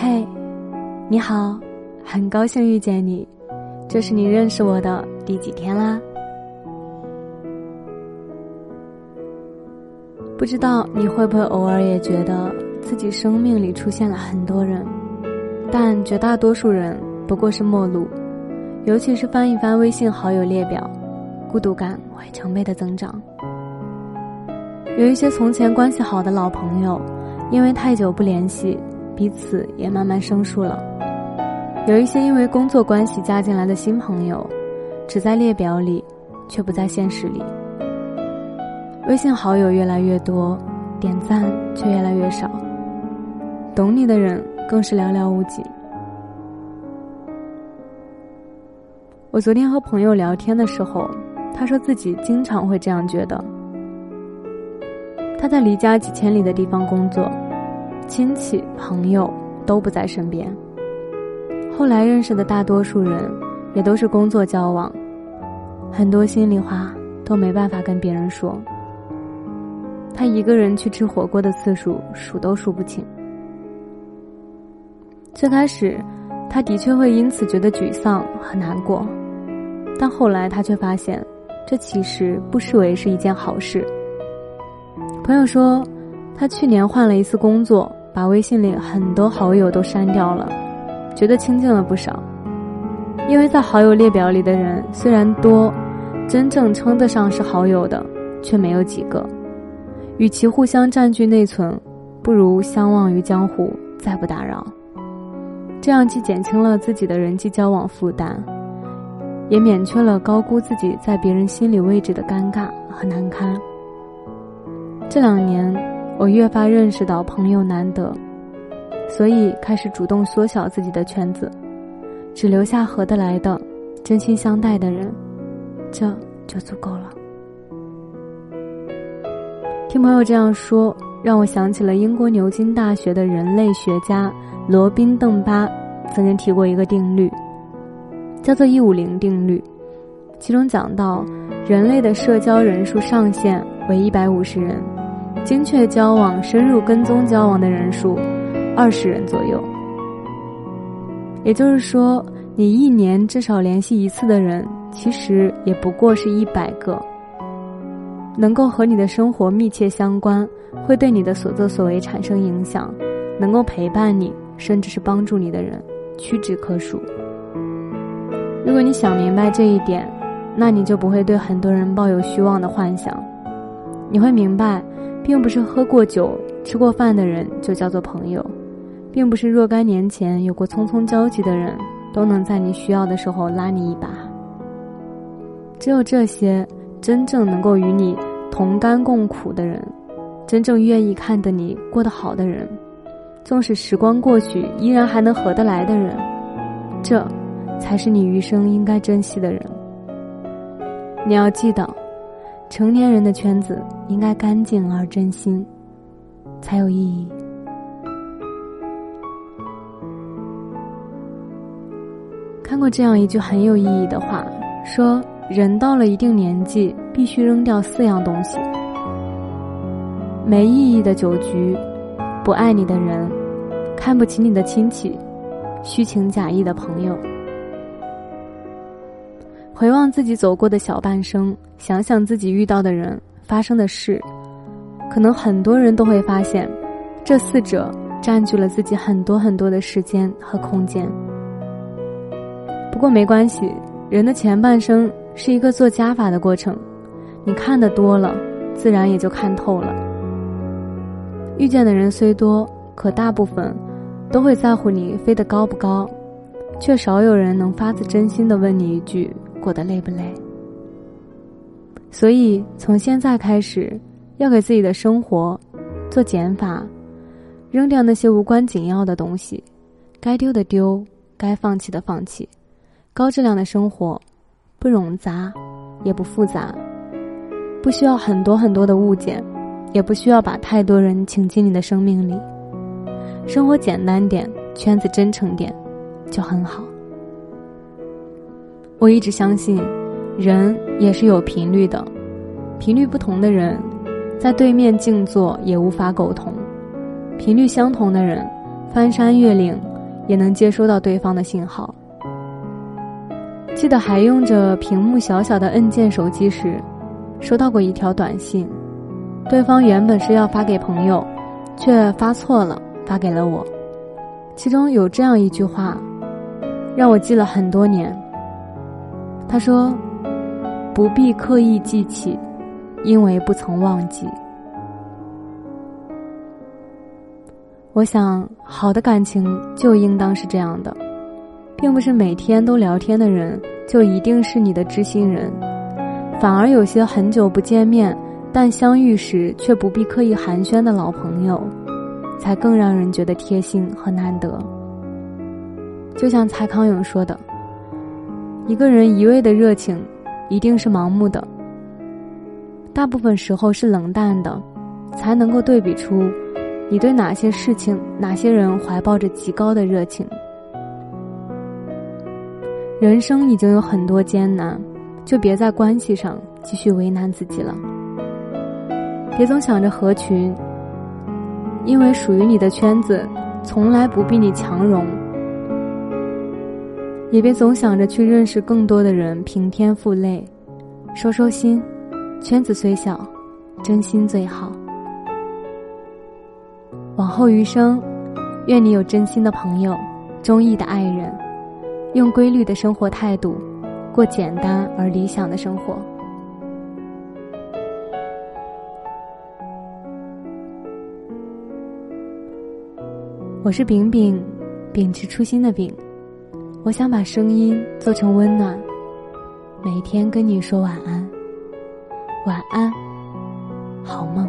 嘿，你好，很高兴遇见你，这是你认识我的第几天啦？不知道你会不会偶尔也觉得自己生命里出现了很多人，但绝大多数人不过是陌路，尤其是翻一翻微信好友列表，孤独感会成倍的增长。有一些从前关系好的老朋友，因为太久不联系，彼此也慢慢生疏了；有一些因为工作关系加进来的新朋友，只在列表里，却不在现实里。微信好友越来越多，点赞却越来越少，懂你的人更是寥寥无几。我昨天和朋友聊天的时候，他说自己经常会这样觉得。他在离家几千里的地方工作，亲戚朋友都不在身边。后来认识的大多数人，也都是工作交往，很多心里话都没办法跟别人说。他一个人去吃火锅的次数数都数不清。最开始，他的确会因此觉得沮丧和难过，但后来他却发现，这其实不失为是一件好事。朋友说，他去年换了一次工作，把微信里很多好友都删掉了，觉得清静了不少。因为在好友列表里的人虽然多，真正称得上是好友的却没有几个。与其互相占据内存，不如相忘于江湖，再不打扰。这样既减轻了自己的人际交往负担，也免去了高估自己在别人心里位置的尴尬和难堪。这两年，我越发认识到朋友难得，所以开始主动缩小自己的圈子，只留下合得来的、真心相待的人，这就足够了。听朋友这样说，让我想起了英国牛津大学的人类学家罗宾·邓巴曾经提过一个定律，叫做“一五零定律”。其中讲到，人类的社交人数上限为一百五十人，精确交往、深入跟踪交往的人数二十人左右。也就是说，你一年至少联系一次的人，其实也不过是一百个。能够和你的生活密切相关，会对你的所作所为产生影响，能够陪伴你，甚至是帮助你的人，屈指可数。如果你想明白这一点，那你就不会对很多人抱有虚妄的幻想。你会明白，并不是喝过酒、吃过饭的人就叫做朋友，并不是若干年前有过匆匆交集的人都能在你需要的时候拉你一把。只有这些。真正能够与你同甘共苦的人，真正愿意看得你过得好的人，纵使时光过去依然还能合得来的人，这，才是你余生应该珍惜的人。你要记得，成年人的圈子应该干净而真心，才有意义。看过这样一句很有意义的话，说。人到了一定年纪，必须扔掉四样东西：没意义的酒局，不爱你的人，看不起你的亲戚，虚情假意的朋友。回望自己走过的小半生，想想自己遇到的人、发生的事，可能很多人都会发现，这四者占据了自己很多很多的时间和空间。不过没关系，人的前半生。是一个做加法的过程，你看的多了，自然也就看透了。遇见的人虽多，可大部分都会在乎你飞得高不高，却少有人能发自真心的问你一句过得累不累。所以从现在开始，要给自己的生活做减法，扔掉那些无关紧要的东西，该丢的丢，该放弃的放弃，高质量的生活。不冗杂，也不复杂，不需要很多很多的物件，也不需要把太多人请进你的生命里。生活简单点，圈子真诚点，就很好。我一直相信，人也是有频率的，频率不同的人，在对面静坐也无法沟通；频率相同的人，翻山越岭，也能接收到对方的信号。记得还用着屏幕小小的按键手机时，收到过一条短信，对方原本是要发给朋友，却发错了，发给了我。其中有这样一句话，让我记了很多年。他说：“不必刻意记起，因为不曾忘记。”我想，好的感情就应当是这样的，并不是每天都聊天的人就一定是你的知心人，反而有些很久不见面，但相遇时却不必刻意寒暄的老朋友，才更让人觉得贴心和难得。就像蔡康永说的：“一个人一味的热情，一定是盲目的，大部分时候是冷淡的，才能够对比出。”你对哪些事情、哪些人怀抱着极高的热情？人生已经有很多艰难，就别在关系上继续为难自己了。别总想着合群，因为属于你的圈子从来不比你强融；也别总想着去认识更多的人，平添负累。收收心，圈子虽小，真心最好。往后余生，愿你有真心的朋友，中意的爱人，用规律的生活态度，过简单而理想的生活。我是饼饼，秉持初心的饼，我想把声音做成温暖，每天跟你说晚安，晚安，好梦。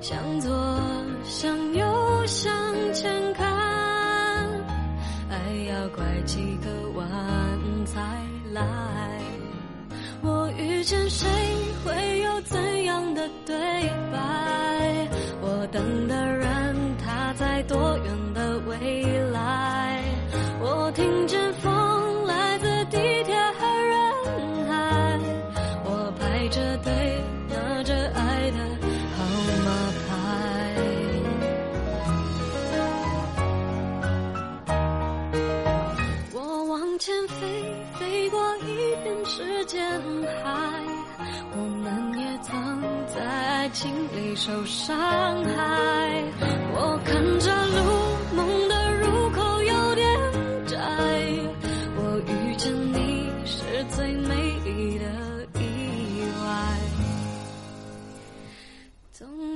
向左，向右，向前看，爱要拐几个弯才来。我遇见谁，会有怎样的对白时间海，我们也曾在爱情里受伤害。我看着路，梦的入口有点窄。我遇见你，是最美丽的意外。总。